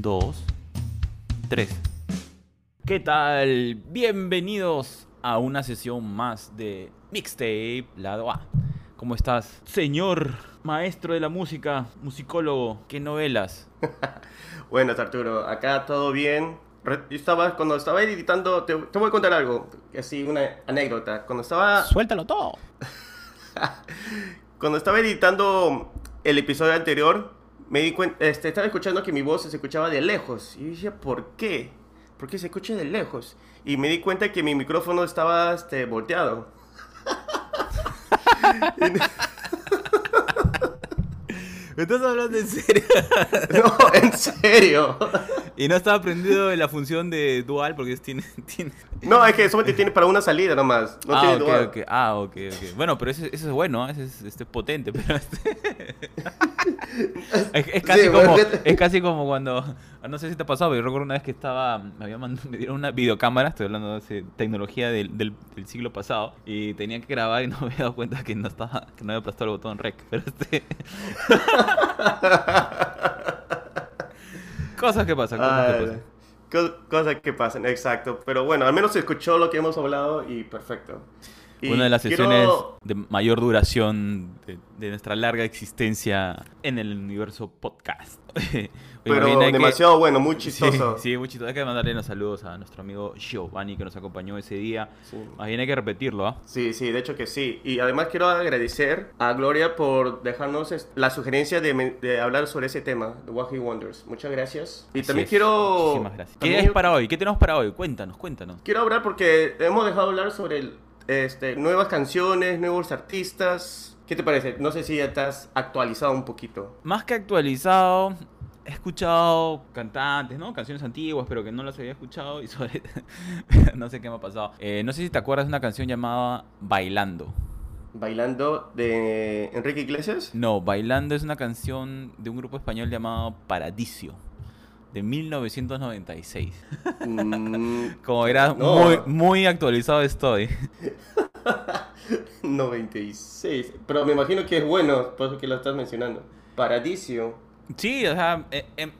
2, 3. ¿Qué tal? Bienvenidos a una sesión más de Mixtape Lado A. ¿Cómo estás, señor maestro de la música, musicólogo? ¿Qué novelas? Buenas, Arturo. Acá todo bien. Yo estaba, cuando estaba editando, te, te voy a contar algo, así una anécdota. Cuando estaba. Suéltalo todo. cuando estaba editando el episodio anterior, me di cuenta, este, estaba escuchando que mi voz se escuchaba de lejos. Y dije, ¿por qué? ¿Por qué se escucha de lejos? Y me di cuenta que mi micrófono estaba este, volteado. ¿Me estás hablando en serio? No, en serio. y no estaba aprendido la función de dual porque tiene... tiene... No, es que solamente tiene para una salida nomás. No ah, tiene ok, dual. ok. Ah, ok, ok. Bueno, pero ese es bueno, ¿eh? ese es este, potente, pero este... es, es casi Sí, como, bueno. es casi como cuando... No sé si te ha pasado, pero yo recuerdo una vez que estaba... Me, había mand- me dieron una videocámara, estoy hablando de tecnología del, del, del siglo pasado, y tenía que grabar y no me había dado cuenta que no estaba... Que no había aplastado el botón rec, pero este... cosas que pasan, cosas que Ay, pasan. co- cosas que pasan, exacto. Pero bueno, al menos se escuchó lo que hemos hablado y perfecto. Y Una de las quiero- sesiones de mayor duración de, de nuestra larga existencia en el universo podcast. Oye, Pero hay que- demasiado bueno, muy chistoso. Sí, sí, muy chistoso. Hay que mandarle los saludos a nuestro amigo Giovanni que nos acompañó ese día. Sí. Más bien hay que repetirlo, ¿ah? Sí, sí, de hecho que sí. Y además quiero agradecer a Gloria por dejarnos la sugerencia de, de hablar sobre ese tema, The Wacky Wonders. Muchas gracias. Y Así también es. quiero... Muchísimas gracias. ¿Qué también es para hoy? ¿Qué tenemos para hoy? Cuéntanos, cuéntanos. Quiero hablar porque hemos dejado de hablar sobre el- este, nuevas canciones, nuevos artistas. ¿Qué te parece? No sé si ya estás actualizado un poquito. Más que actualizado, he escuchado cantantes, ¿no? Canciones antiguas, pero que no las había escuchado y sobre... no sé qué me ha pasado. Eh, no sé si te acuerdas de una canción llamada Bailando. Bailando de Enrique Iglesias. No, Bailando es una canción de un grupo español llamado Paradiso, de 1996. Mm, Como era No. muy, muy actualizado estoy. 96. Pero me imagino que es bueno, por eso que lo estás mencionando. Paradisio. Sí, o sea, eh, eh,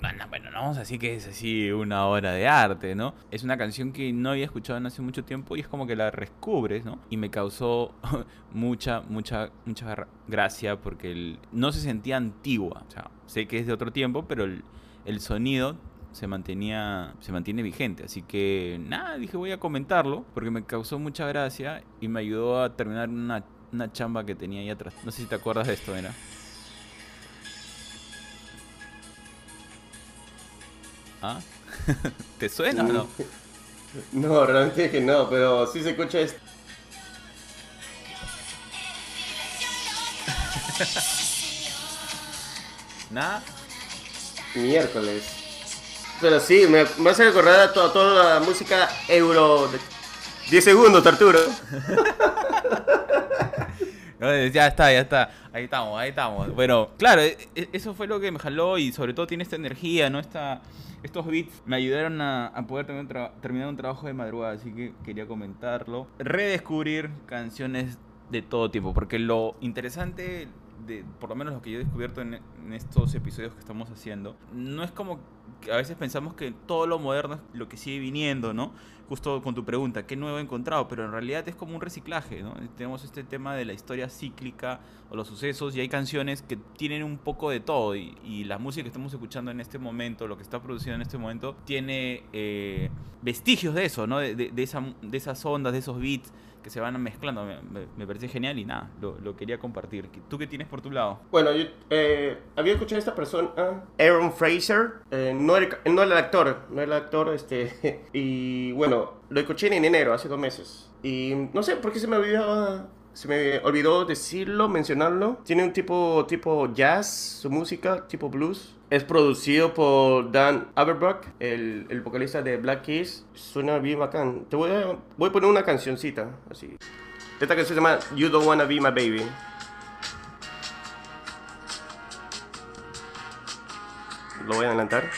bueno, bueno, no vamos a decir que es así una obra de arte, ¿no? Es una canción que no había escuchado en hace mucho tiempo y es como que la descubres, ¿no? Y me causó mucha, mucha, mucha gra- gracia porque el- no se sentía antigua. O sea, sé que es de otro tiempo, pero el, el sonido se mantenía, se mantiene vigente. Así que nada, dije voy a comentarlo porque me causó mucha gracia y me ayudó a terminar una, una chamba que tenía ahí atrás. No sé si te acuerdas de esto, ¿verdad? ¿Ah? ¿Te suena o no? No, realmente que no, pero sí se escucha esto. ¿Nada? Miércoles. Pero sí, me, me hace recordar a toda, toda la música euro. de- 10 segundos, Arturo. Ya está, ya está. Ahí estamos, ahí estamos. Bueno, claro, e- e- eso fue lo que me jaló y sobre todo tiene esta energía, ¿no? Esta, estos beats me ayudaron a, a poder terminar un, terminar un trabajo de madrugada, así que quería comentarlo. Redescubrir canciones de todo tipo, porque lo interesante, de, por lo menos lo que yo he descubierto en, estos episodios que estamos haciendo, no es como a veces pensamos que todo lo moderno es lo que sigue viniendo, ¿no? Justo con tu pregunta, ¿qué nuevo he encontrado? Pero en realidad es como un reciclaje, ¿no? Tenemos este tema de la historia cíclica o los sucesos y hay canciones que tienen un poco de todo y, y la música que estamos escuchando en este momento, lo que está produciendo en este momento, tiene eh, vestigios de eso, ¿no? De, de- de esa, de esas ondas, de esos beats que se van mezclando. Me, me- me parece genial y nada, lo, lo quería compartir. ¿Tú qué tienes por tu lado? Bueno, yo eh, había escuchado a esta persona, Aaron Fraser. Eh, no no, era, no era el actor, no era el actor, este, y bueno, lo escuché en enero, hace dos meses. Y no sé por qué se me olvidaba, se me olvidó decirlo, mencionarlo. Tiene un tipo, tipo jazz, su música, tipo blues. Es producido por Dan Aberbrook, el, el vocalista de Black Keys. Suena bien bacán. Te voy a, voy a poner una cancioncita, así. Esta canción se llama You Don't Wanna Be My Baby. Lo voy a adelantar.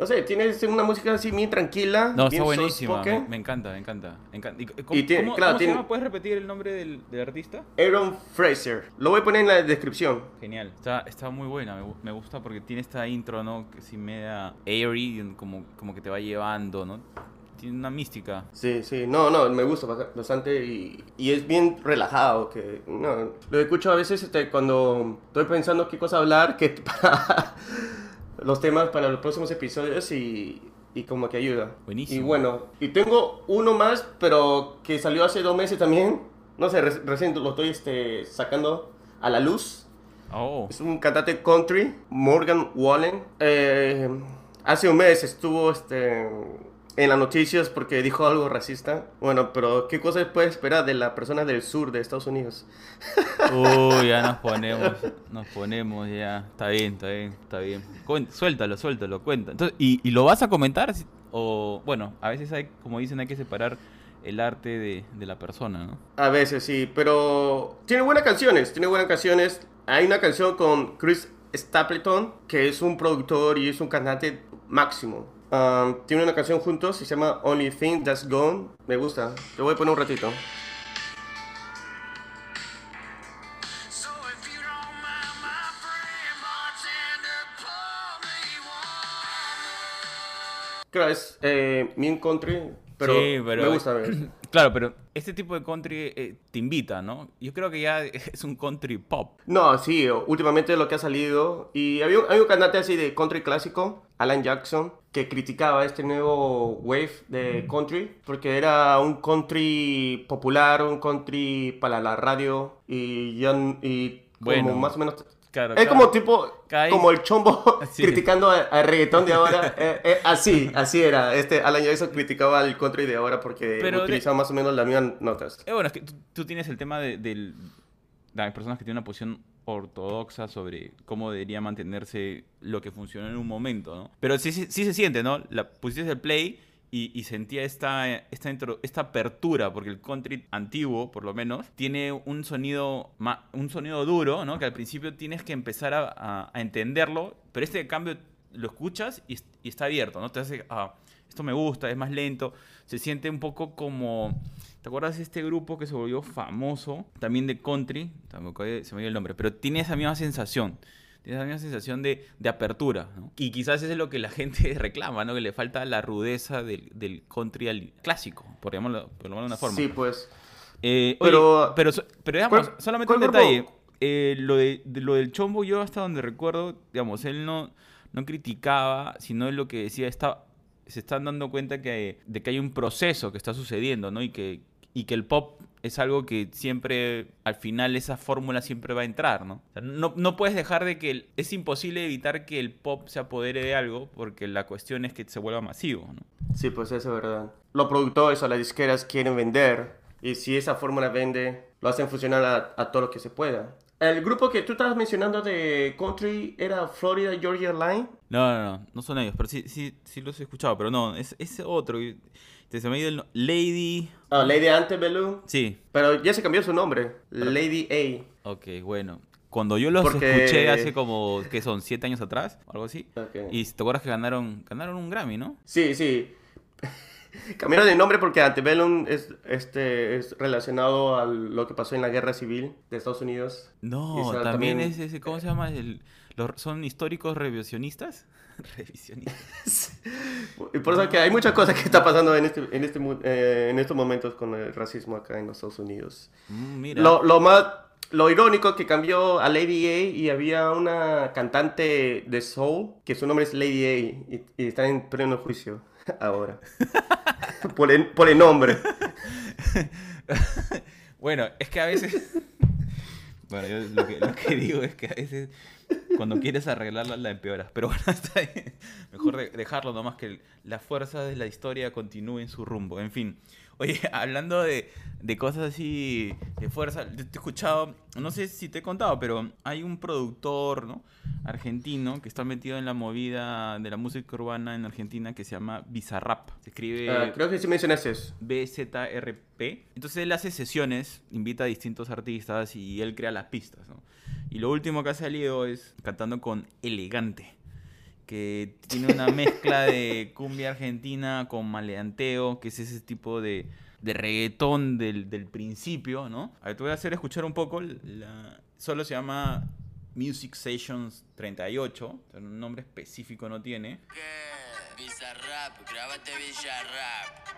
No sé, tiene una música así bien tranquila. No, bien está buenísima. Me, me encanta, me encanta. me encanta. ¿Y cómo, Y tiene- cómo- claro, cómo se tiene- llama? ¿Puedes repetir el nombre del, del artista? Aaron Fraser. Lo voy a poner en la descripción. Genial. Está, está muy buena. Me, me gusta porque tiene esta intro, ¿no? Que sí media airy, como, como que te va llevando, ¿no? Tiene una mística. Sí, sí, no, no, me gusta bast- bastante y, y es bien relajado. Que, no, lo escucho a veces este, cuando estoy pensando qué cosa hablar, que para los temas para los próximos episodios y, y como que ayuda. Buenísimo. Y bueno, y tengo uno más, pero que salió hace dos meses también. No sé, re- recién lo estoy este, sacando a la luz. Oh. Es un cantante country, Morgan Wallen. Eh, hace un mes estuvo este, en las noticias porque dijo algo racista. Bueno, pero ¿qué cosa puede esperar de la persona del sur de Estados Unidos? Uy, ya nos ponemos, nos ponemos ya. Está bien, está bien, está bien. Suéltalo, suéltalo, cuenta. Entonces, ¿y, y lo vas a comentar? O, bueno, a veces hay, como dicen, hay que separar el arte de, de la persona, ¿no? A veces sí, pero tiene buenas canciones, tiene buenas canciones. Hay una canción con Chris Stapleton, que es un productor y es un cantante máximo. Um, tiene una canción juntos, se llama Only Thing That's Gone. Me gusta, te voy a poner un ratito. Claro, es eh, bien country, pero, Sí, pero- me gusta. ver. Claro, pero este tipo de country eh, te invita, ¿no? Yo creo que ya es un country pop. No, sí, últimamente lo que ha salido. Y había un, hay un cantante así de country clásico, Alan Jackson, que criticaba este nuevo wave de country, porque era un country popular, un country para la radio, y ya y como Bueno, más o menos... Claro, Es como tipo, como el chombo Sí. criticando al reggaetón de ahora. Eh, eh, así, así era. Este Alan Jackson criticaba al country de ahora porque Pero de- utilizaba más o menos las mismas notas. Eh, bueno, es que tú, tú tienes el tema de, de las personas que tienen una posición ortodoxa sobre cómo debería mantenerse lo que funcionó en un momento, ¿no? Pero sí, sí, sí se siente, ¿no? La pusiste el play y, y sentía esta, esta, intro- esta apertura, porque el country antiguo, por lo menos, tiene un sonido, un sonido duro, ¿no? Que al principio tienes que empezar a, a- a entenderlo, pero este cambio lo escuchas y, y está abierto, ¿no? Te hace, ah, esto me gusta, es más lento, se siente un poco como... ¿Te acuerdas de este grupo que se volvió famoso? También de country, tampoco se me dio el nombre, pero tiene esa misma sensación. Tiene esa misma sensación de, de apertura. ¿no? Y quizás eso es lo que la gente reclama, ¿no? Que le falta la rudeza del, del country al clásico, por llamarlo, por llamarlo de una forma. Sí, pues. Eh, Pero- oye, pero, pero digamos, ¿Cuál- solamente un detalle. Eh, lo, de, de lo del chombo, yo hasta donde recuerdo, digamos, él no, no criticaba, sino lo que decía, está, se están dando cuenta que, de que hay un proceso que está sucediendo, ¿no? Y que, y que el pop es algo que siempre, al final, esa fórmula siempre va a entrar, ¿no? O sea, no, no puedes dejar de que... el- es imposible evitar que el pop se apodere de algo, porque la cuestión es que se vuelva masivo, ¿no? Sí, pues eso es verdad. Los productores o las disqueras quieren vender y si esa fórmula vende, lo hacen funcionar a, a todo lo que se pueda. El grupo que tú estabas mencionando de country era Florida Georgia Line. No, no, no, no son ellos, pero sí, sí, sí los he escuchado, pero no, es, es otro. Y- Se me ha ido el no- Lady. Ah, Lady Antebellum. Sí, Pero ya se cambió su nombre. Lady A. ok, bueno. Cuando yo los Porque- escuché hace como, ¿qué son? ¿Siete años atrás? o Algo así. Ok. Y te acuerdas que ganaron, ganaron un Grammy, ¿no? Sí, sí. Cambiaron de nombre porque Antebellum es, este, es relacionado a lo que pasó en la guerra civil de Estados Unidos. No, también, también- es ese, ¿cómo se llama? El, los, ¿Son históricos revisionistas? Revisionistas. Y por eso que hay muchas cosas que está pasando en, este, en, este, eh, en estos momentos con el racismo acá en los Estados Unidos. Mm, mira. Lo, lo más lo irónico que cambió a Lady A y había una cantante de soul que su nombre es Lady A y, y está en pleno juicio ahora por, el, nombre. Bueno, es que a veces. Bueno, yo lo que, digo es que a veces cuando quieres arreglarla la empeoras. Pero bueno. Mejor de- dejarlo nomás que la fuerza de la historia continúe en su rumbo. En fin. Oye, hablando de, de cosas así de fuerza, te he escuchado, no sé si te he contado, pero hay un productor ¿no? argentino que está metido en la movida de la música urbana en Argentina que se llama Bizarrap. Se escribe... Ah, creo que sí mencionaste eso. BZRP. Entonces él hace sesiones, invita a distintos artistas y él crea las pistas. ¿no? Y lo último que ha salido es cantando con Elegante, que tiene una mezcla de cumbia argentina con maleanteo, que es ese tipo de, de reggaetón del, del principio, ¿no? A ver, te voy a hacer escuchar un poco. La, solo se llama Music Sessions 38, o sea, un nombre específico no tiene. ¿Qué? Bizarrap, grábate Bizarrap.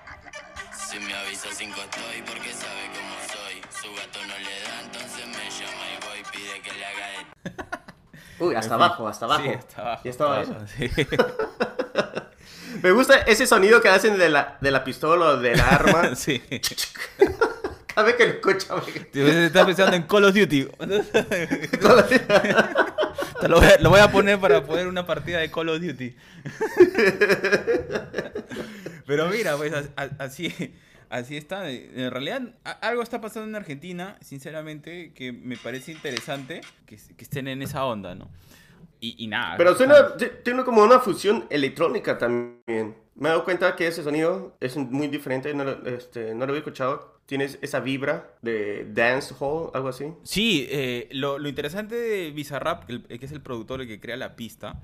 Si me avisa cinco estoy porque sabe cómo soy. Su gato no le da, entonces me llama y voy, pide que le haga de Uy, hasta abajo, hasta abajo. Sí, hasta abajo. Ya estaba hasta abajo, sí. Me gusta ese sonido que hacen de la, de la pistola o del arma. sí. Cada vez que lo escucho. me- Estás pensando en Call of Duty. Lo, voy a, lo voy a poner para poder una partida de Call of Duty. Pero mira, pues así, así está. En realidad, algo está pasando en Argentina, sinceramente, que me parece interesante que, que estén en esa onda, ¿no? Y, y nada. Pero suena, tiene como una fusión electrónica también. Me he dado cuenta que ese sonido es muy diferente, no lo, este, no lo había escuchado. Tienes esa vibra de dance hall, algo así. Sí, eh, lo, lo interesante de Bizarrap, que es el productor el que crea la pista,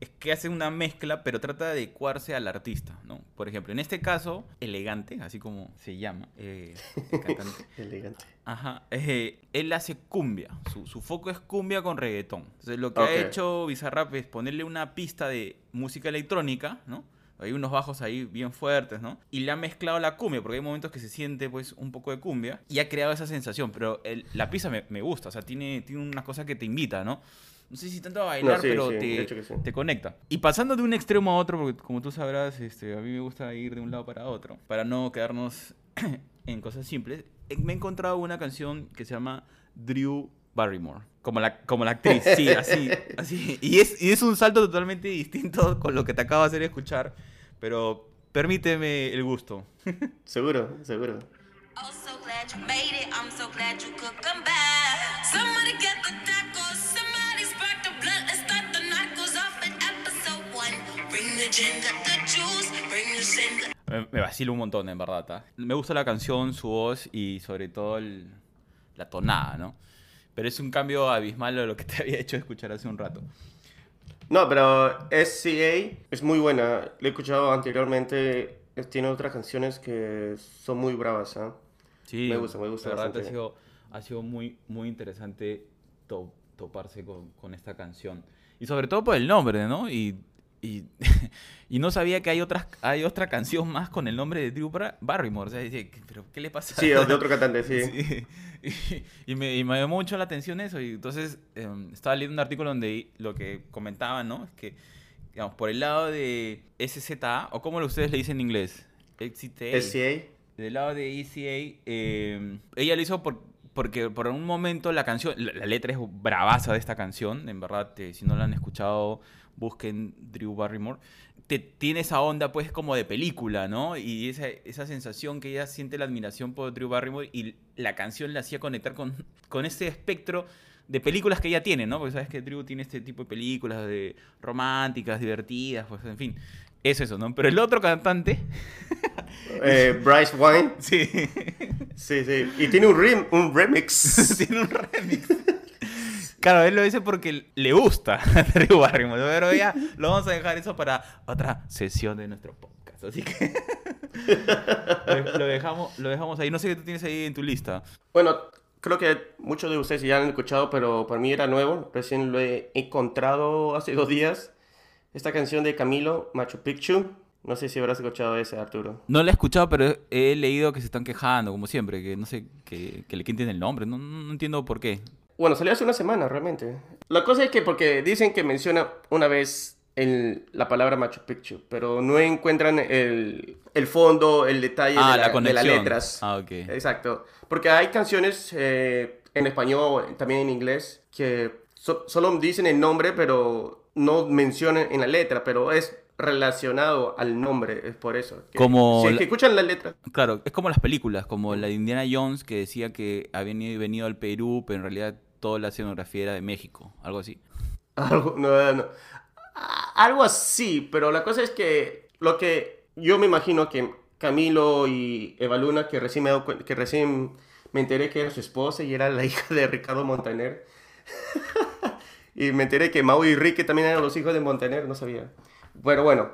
es que hace una mezcla, pero trata de adecuarse al artista, ¿no? Por ejemplo, en este caso, Elegante, así como se llama, eh, el cantante. Elegante. Ajá, eh, él hace cumbia, su, su foco es cumbia con reggaetón. Entonces lo que ha hecho Bizarrap es ponerle una pista de música electrónica, ¿no? Hay unos bajos ahí bien fuertes, ¿no? Y le ha mezclado la cumbia, porque hay momentos que se siente pues un poco de cumbia y ha creado esa sensación, pero el- la pista me, me gusta, o sea, tiene, tiene una cosa que te invita, ¿no? No sé si tanto a bailar, No, sí, pero sí, te, que sí. te conecta. Y pasando de un extremo a otro, porque como tú sabrás, este, a mí me gusta ir de un lado para otro, para no quedarnos en cosas simples, eh, me he encontrado una canción que se llama Drew Barrymore. Como la, como la actriz, sí, así, así. Y es, y es un salto totalmente distinto con lo que te acabo de hacer escuchar, pero permíteme el gusto. Seguro, seguro. Oh, so glad you made it. I'm so glad you could come back. Somebody get the tacos. Me, me vacila un montón, en verdad. ¿ah? Me gusta la canción, su voz y sobre todo el- la tonada, ¿no? Pero es un cambio abismal de lo que te había hecho escuchar hace un rato. No, pero SCA es muy buena. Lo he escuchado anteriormente. Tiene otras canciones que son muy bravas, ¿ah? Sí, Me gusta, me gusta La verdad ha sido, ha sido muy, muy interesante to- toparse con, con esta canción. Y sobre todo por el nombre, ¿no? Y, y, y no sabía que hay, otras, hay otra canción más con el nombre de Drew Bar- Barrymore. O sea, dice, ¿pero qué le pasa? Sí, de otro cantante, sí. Sí. Y, y me, y me llamó mucho la atención eso. Y entonces em, estaba leyendo un artículo donde lo que comentaban, ¿no? Es que, digamos, por el lado de SZA, o como ustedes le dicen en inglés, XCTA, SCA. del lado de ECA, eh, ella lo hizo por, porque por un momento la canción, la, letra es bravaza de esta canción, en verdad, si no la han escuchado, busquen Drew Barrymore. Te, tiene esa onda pues como de película, ¿no? Y esa, esa sensación que ella siente la admiración por Drew Barrymore y la canción la hacía conectar con, con ese espectro de películas que ella tiene, ¿no? Porque sabes que Drew tiene este tipo de películas de románticas, divertidas, pues en fin. Es eso, ¿no? Pero el otro cantante, Eh, Bryce Wine. sí, Sí, sí. Y tiene un, rem- un remix. tiene un remix. Claro, él lo dice porque le gusta Drew Barrymore, pero ya lo vamos a dejar eso para otra sesión de nuestro podcast. Así que lo, lo dejamos, lo dejamos ahí. No sé qué tú tienes ahí en tu lista. Bueno, creo que muchos de ustedes ya han escuchado, pero para mí era nuevo. Recién lo he encontrado hace dos días. Esta canción de Camilo, Machu Picchu. No sé si habrás escuchado ese, Arturo. No la he escuchado, pero he leído que se están quejando, como siempre, que no sé, que, que le quiten el nombre. No, entiendo por qué. Bueno, salió hace una semana, realmente. La cosa es que porque dicen que menciona una vez el- la palabra Machu Picchu, pero no encuentran el, el fondo, el detalle Ah, de, la la- de las letras. Ah, ok. Exacto. Porque hay canciones, eh, en español, también en inglés, que so- solo dicen el nombre, pero no mencionan en la letra, pero es relacionado al nombre, es por eso. que- Como Si es que escuchan la letra. Claro, es como las películas, como la de Indiana Jones que decía que habían ido- venido al Perú, pero en realidad toda la escenografía era de México, algo así. Algo, no, no. Algo así, pero la cosa es que lo que yo me imagino que Camilo y Eva Luna, que recién me, que recién me enteré que era su esposa y era la hija de Ricardo Montaner. Y me enteré que Mau y Ricky también eran los hijos de Montaner, no sabía. Bueno, bueno.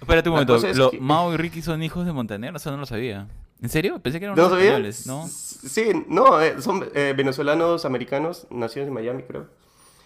Espérate un momento, cosa es ¿lo- que- ¿Mao y Ricky son hijos de Montaner? Eso no lo sabía. ¿En serio? Pensé que eran ¿No españoles, ¿no? Sí, no, eh, son eh, venezolanos americanos, nacidos en Miami, creo.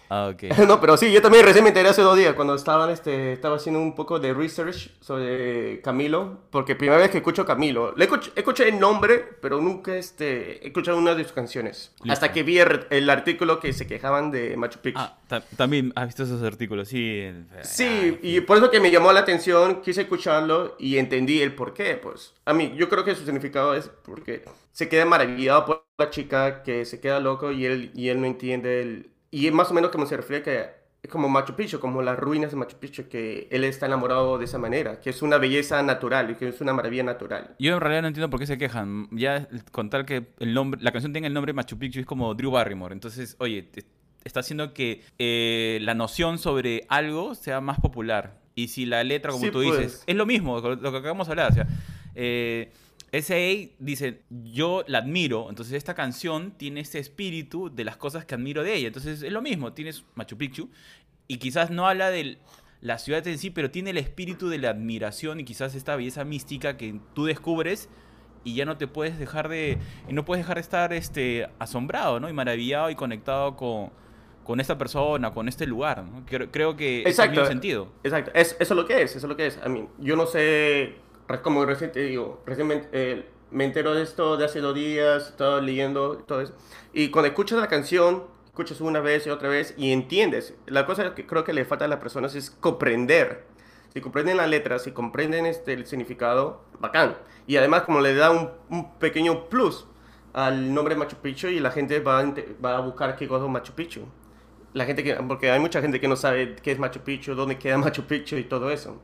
Ah, ok. No, pero sí, yo también recién me enteré hace dos días cuando estaban, este, estaba haciendo un poco de research sobre Camilo, porque primera vez que escucho Camilo. Le escuché, escuché el nombre, pero nunca este, he escuchado una de sus canciones. Listo. Hasta que vi el, el artículo que se quejaban de Machu Picchu. Ah, ta- también has visto esos artículos, sí. Sí, Ay, y por eso que me llamó la atención, quise escucharlo y entendí el por qué, pues. A mí, yo creo que su significado es porque se queda maravillado por la chica que se queda loco y él, y él no entiende el... Y es más o menos como se refiere que es como Machu Picchu, como las ruinas de Machu Picchu, que él está enamorado de esa manera, que es una belleza natural y que es una maravilla natural. Yo en realidad no entiendo por qué se quejan. Ya con tal que el nombre, la canción tenga el nombre Machu Picchu es como Drew Barrymore. Entonces, oye, está haciendo que eh, la noción sobre algo sea más popular. Y si la letra, como Sí, tú pues. dices, es lo mismo, lo que acabamos de hablar. O sea, eh, S.A. dice, yo la admiro, entonces esta canción tiene ese espíritu de las cosas que admiro de ella. Entonces es lo mismo, tienes Machu Picchu y quizás no habla de la ciudad en sí, pero tiene el espíritu de la admiración y quizás esta belleza mística que tú descubres y ya no te puedes dejar de y no puedes dejar de estar este asombrado, ¿no? Y maravillado y conectado con, con esta persona, con este lugar, ¿no? Creo, creo que es el Exacto. mismo sentido. Exacto, es, eso es lo que es, eso es lo que es. A mí, yo no sé, como recién te digo, recién me, eh, me entero de esto de hace dos días, estaba leyendo todo eso. Y cuando escuchas la canción, escuchas una vez y otra vez y entiendes. La cosa que creo que le falta a las personas es comprender. Si comprenden la letra, si comprenden este, el significado, bacán. Y además como le da un, un pequeño plus al nombre Machu Picchu y la gente va a, va a buscar qué cosa es Machu Picchu. La gente que, porque hay mucha gente que no sabe qué es Machu Picchu, dónde queda Machu Picchu y todo eso.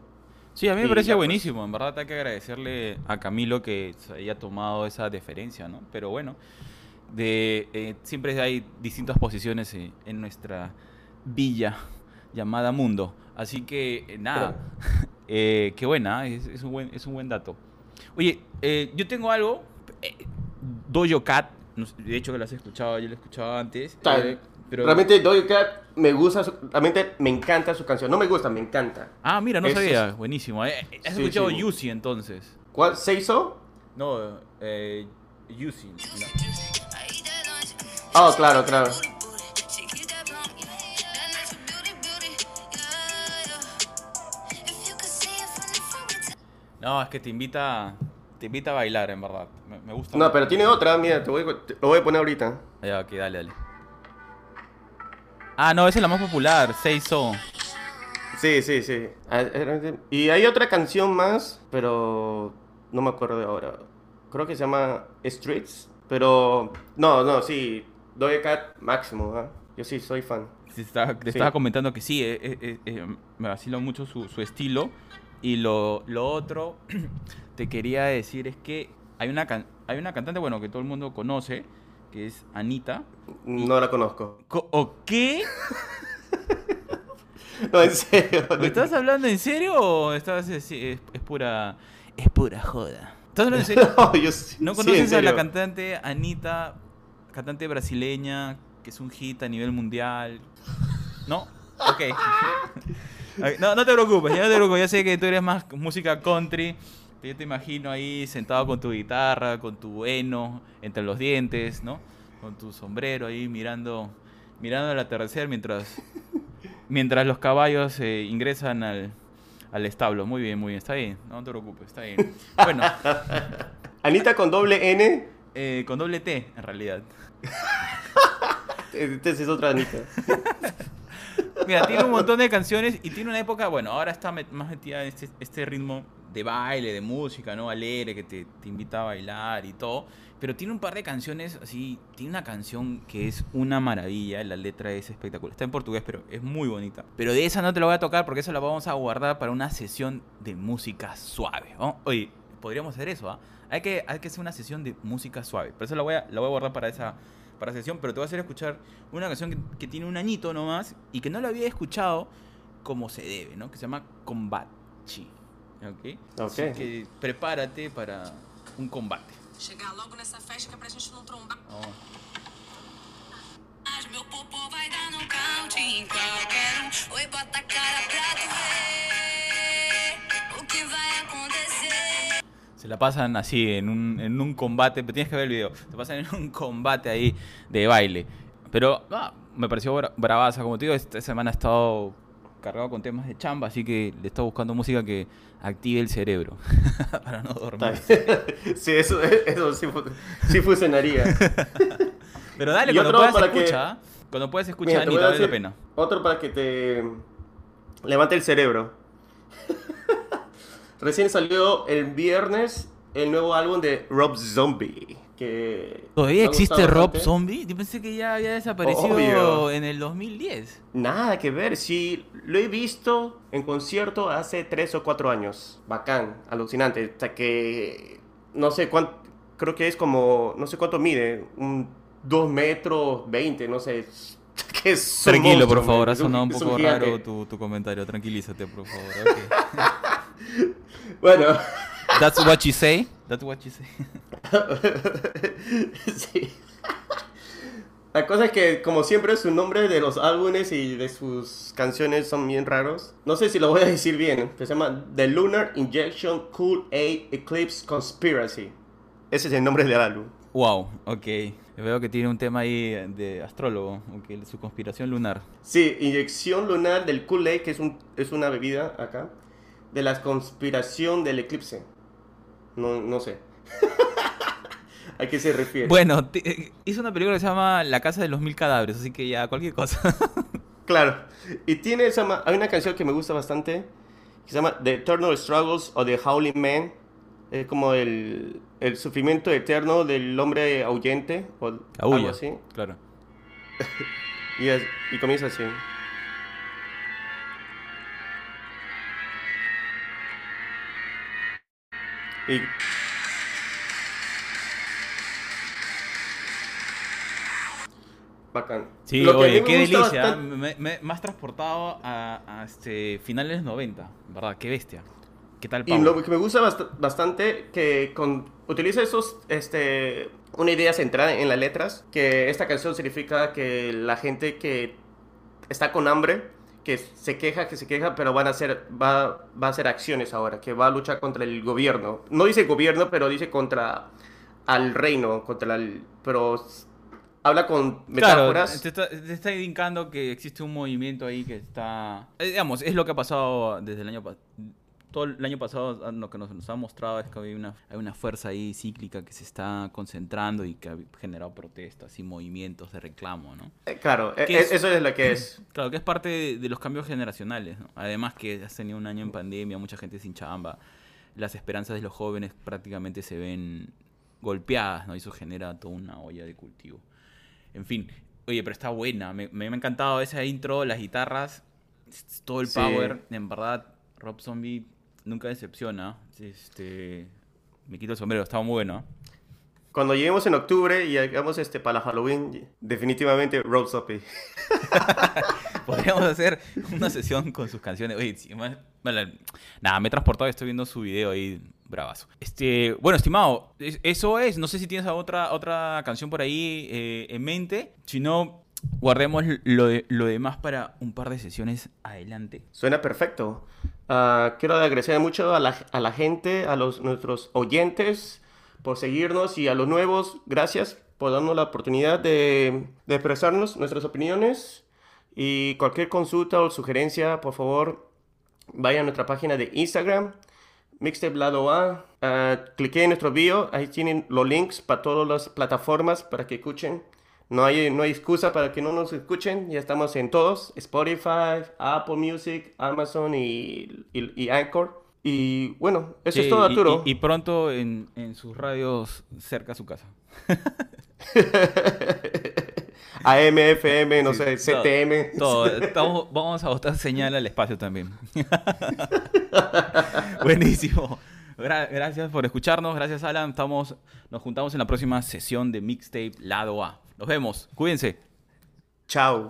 Sí, a mí me pues. buenísimo. En verdad hay que agradecerle a Camilo que se haya tomado esa deferencia, ¿no? Pero bueno, de, eh, siempre hay distintas posiciones eh, en nuestra villa llamada mundo. Así que, eh, nada, eh, qué buena, es, es un buen, es un buen dato. Oye, eh, yo tengo algo, eh, Dojo Cat, de hecho que lo has escuchado, yo lo he escuchado antes. Ta- eh, pero... Realmente Doja Cat me gusta, su- realmente me encanta su canción. No me gusta, me encanta. Ah, mira, no sabía, es- buenísimo. eh, ¿Has Sí, escuchado sí. Yusi entonces? ¿Cuál? ¿Seiso? No, eh, Yusi. mira. Oh, claro, claro. No, es que te invita, te invita a bailar, en verdad. Me, me gusta. No, mucho. pero tiene otra, mira, te voy, a- te- lo voy a poner ahorita. Ya, ok, dale, dale. Ah, no, esa es la más popular, Seiso. Sí, sí, sí. Ah, eh, Y hay otra canción más, pero no me acuerdo de ahora. Creo que se llama Streets, pero no, no, sí. Doja Cat máximo, ¿ah? Yo sí soy fan. Te estaba, te Sí. estaba comentando que sí, eh, eh, eh, eh, me vacila mucho su, su estilo. Y lo, lo otro te quería decir es que hay una, can- hay una cantante, bueno, que todo el mundo conoce, que es Anita. No la conozco. Co- ¿O qué? No, en serio. ¿Me estás hablando en serio o estás es, es- es pura es pura joda? ¿Estás hablando en serio? No, yo sí- ¿No sí, conoces a la cantante Anita, cantante brasileña, que es un hit a nivel mundial? ¿No? Ok. No, no te preocupes, ya no te preocupes, ya sé que tú eres más música country. Yo te imagino ahí sentado con tu guitarra, con tu heno entre los dientes, ¿no? Con tu sombrero ahí mirando, mirando el atardecer mientras, mientras los caballos eh, ingresan al, al establo. Muy bien, muy bien, está bien, no te preocupes, está bien. Bueno, Anita con doble N. eh, con doble T en realidad. Esta es otra Anita. Mira, tiene un montón de canciones y tiene una época, bueno, ahora está met- más metida en este, este ritmo de baile, de música, ¿no? Alegre, que te, te invita a bailar y todo. Pero tiene un par de canciones así. Tiene una canción que es una maravilla. La letra es espectacular. Está en portugués, pero es muy bonita. Pero de esa no te la voy a tocar porque esa la vamos a guardar para una sesión de música suave. ¿no? Oye, podríamos hacer eso, ¿ah? Hay que, hay que hacer una sesión de música suave. Por eso la voy a, voy a guardar para esa para sesión. Pero te voy a hacer escuchar una canción que, tiene un añito nomás y que no la había escuchado como se debe, ¿no? Que se llama Combate. ¿Ok? Ok. Así que prepárate para un combate. Chegar logo nessa festa que é pra gente não trombar. Vamos. Mas meu popô vai dar nocaute em qualquer um. Oi, bota a cara pra tu ver o que vai acontecer. Se la pasan así en un, en un combate, pero tienes que ver el video. Se pasan en un combate ahí de baile. Pero ah, me pareció bra- bravaza, como te digo, esta semana he estado cargado con temas de chamba, así que le estaba buscando música que active el cerebro para no dormir. sí, eso, eso sí, sí funcionaría. Pero dale, Y cuando puedas para que- escucha, cuando puedas escuchar, te a vale la pena. Otro para que te levante el cerebro. Recién salió el viernes el nuevo álbum de Rob Zombie. Que ¿Todavía existe Rob bastante. Zombie? Yo pensé que ya había desaparecido Obvio. en el 2010. Nada que ver, sí, lo he visto en concierto hace tres o cuatro años. Bacán, alucinante. Hasta que no sé cuánto, creo que es como, no sé cuánto mide, un 2 metros 20, no sé. Que Tranquilo, por monstruo, favor, man, ha sonado un poco raro tu, tu comentario. Tranquilízate, por favor. ok. Bueno, That's what you say. That's what you say. sí. La cosa es que, como siempre, su nombre de los álbumes y de sus canciones son bien raros. No sé si lo voy a decir bien. pero se llama The Lunar Injection Cool Aid Eclipse Conspiracy. Ese es el nombre del álbum. Wow, ok. Veo que tiene un tema ahí de astrólogo, ok, su conspiración lunar. Sí, inyección lunar del Kool Aid, que es, un, es una bebida acá. De la conspiración del eclipse. No, no sé. ¿A qué se refiere? Bueno, eh, hizo una película que se llama La Casa de los Mil Cadáveres, así que ya, cualquier cosa. Claro. Y tiene esa, hay una canción que me gusta bastante que se llama The Eternal Struggles of the Howling Man. Es como el, el sufrimiento eterno del hombre ahuyente o algo Aúlla, así. claro. Y, es- y comienza así. Y bacán. Sí, Lo que oye, me qué gusta delicia. bastante- Me, me- me has transportado a, a, este, finales 90, ¿verdad? Qué bestia. ¿Qué tal, Y Pau? lo que me gusta bast- bastante que con, utiliza esos, este, una idea centrada en las letras, que esta canción significa que la gente que está con hambre, que se queja, que se queja, pero van a hacer, va, va a hacer acciones ahora, que va a luchar contra el gobierno. No dice gobierno, pero dice contra al reino, contra el, pero habla con Claro, metáforas. te está, te está indicando que existe un movimiento ahí que está... eh, digamos, es lo que ha pasado desde el año pasado. Todo el año pasado ah, lo que nos, nos ha mostrado es que hay una, hay una fuerza ahí cíclica que se está concentrando y que ha generado protestas y movimientos de reclamo, ¿no? Eh, claro, eh, eso es lo que es. Claro, que es parte de, de los cambios generacionales, ¿no? Además que has tenido un año en pandemia, mucha gente sin chamba, las esperanzas de los jóvenes prácticamente se ven golpeadas, ¿no? Y eso genera toda una olla de cultivo. En fin, oye, pero está buena, me, me, me ha encantado esa intro, las guitarras, todo el Sí. power, en verdad, Rob Zombie nunca decepciona, este, me quito el sombrero, estaba muy bueno. Cuando lleguemos en octubre y hagamos este para Halloween, definitivamente Rob Zombie. Podríamos hacer una sesión con sus canciones. Oye, sí, más- vale, nada, me he transportado, estoy viendo su video ahí, bravazo. Este, bueno, estimado, es- eso es. No sé si tienes otra, otra canción por ahí eh, en mente. Si no, guardemos lo, de, lo demás para un par de sesiones adelante. Suena perfecto. Ah, quiero agradecer mucho a la, a la gente, a los, nuestros oyentes por seguirnos y a los nuevos, gracias por darnos la oportunidad de, expresarnos nuestras opiniones. Y cualquier consulta o sugerencia, por favor, vaya a nuestra página de Instagram, Mixtape Lado. Ah, en nuestro bio, ahí tienen los links para todas las plataformas para que escuchen. No hay, no hay excusa para que no nos escuchen, ya estamos en todos, Spotify, Apple Music, Amazon y, y, y Anchor. Y bueno, eso Sí, es todo, Arturo. Y, y pronto en, en sus radios cerca a su casa. AM, FM, no Sí, sé, todo, CTM. Todo, Estamos- vamos a botar señal al espacio también. Buenísimo. Gra- gracias por escucharnos. Gracias, Alan. Estamos, nos juntamos en la próxima sesión de Mixtape Lado A. Nos vemos. Cuídense. Chao.